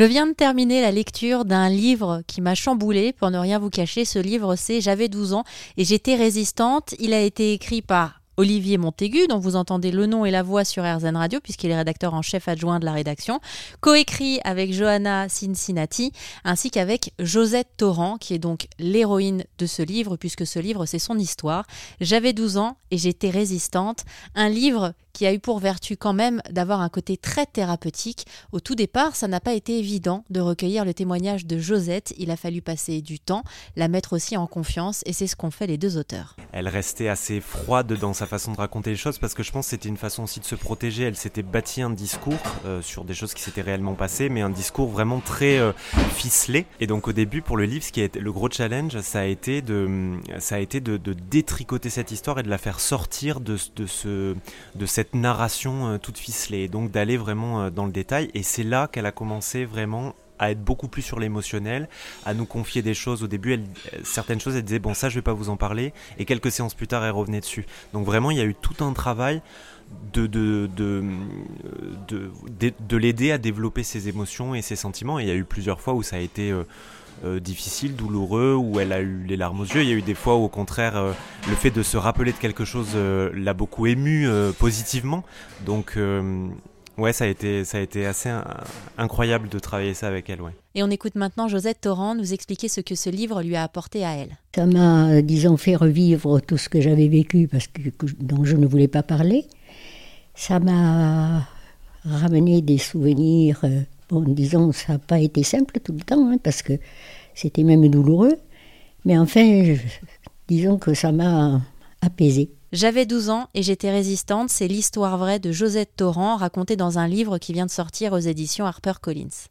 Je viens de terminer la lecture d'un livre qui m'a chamboulé, pour ne rien vous cacher. Ce livre, c'est J'avais 12 ans et j'étais résistante. Il a été écrit par Olivier Montaigu, dont vous entendez le nom et la voix sur RZN Radio, puisqu'il est rédacteur en chef adjoint de la rédaction, coécrit avec Johanna Cincinnati, ainsi qu'avec Josette Torrent, qui est donc l'héroïne de ce livre, puisque ce livre, c'est son histoire. J'avais 12 ans et j'étais résistante. Un livre qui a eu pour vertu quand même d'avoir un côté très thérapeutique. Au tout départ, ça n'a pas été évident de recueillir le témoignage de Josette. Il a fallu passer du temps, la mettre aussi en confiance, et c'est ce qu'ont fait les deux auteurs. Elle restait assez froide dans sa façon de raconter les choses parce que je pense que c'était une façon aussi de se protéger. Elle s'était bâtie un discours euh, sur des choses qui s'étaient réellement passées, mais un discours vraiment très euh, ficelé. Et donc au début, pour le livre, ce qui été le gros challenge, ça a été de, ça a été de, détricoter cette histoire et de la faire sortir de, de, ce, de cette cette narration euh, toute ficelée, donc d'aller vraiment euh, dans le détail. Et c'est là qu'elle a commencé vraiment à être beaucoup plus sur l'émotionnel, à nous confier des choses. Au début, elle, certaines choses, elle disait bon ça, je vais pas vous en parler, et quelques séances plus tard, elle revenait dessus. Donc vraiment, il y a eu tout un travail de, de, de, de l'aider à développer ses émotions et ses sentiments. Et il y a eu plusieurs fois où ça a été euh, euh, difficile, douloureux, où elle a eu les larmes aux yeux. Il y a eu des fois où, au contraire, euh, le fait de se rappeler de quelque chose euh, l'a beaucoup ému positivement. Donc, ouais, ça a été, ça a été assez incroyable de travailler ça avec elle. Ouais. Et on écoute maintenant Josette Torrent nous expliquer ce que ce livre lui a apporté à elle. Ça m'a, disons, fait revivre tout ce que j'avais vécu parce que dont je ne voulais pas parler. Ça m'a ramené des souvenirs Bon, disons, ça n'a pas été simple tout le temps, hein, parce que c'était même douloureux. Mais enfin, disons que ça m'a apaisé. J'avais 12 ans et j'étais résistante, c'est l'histoire vraie de Josette Torrent racontée dans un livre qui vient de sortir aux éditions HarperCollins.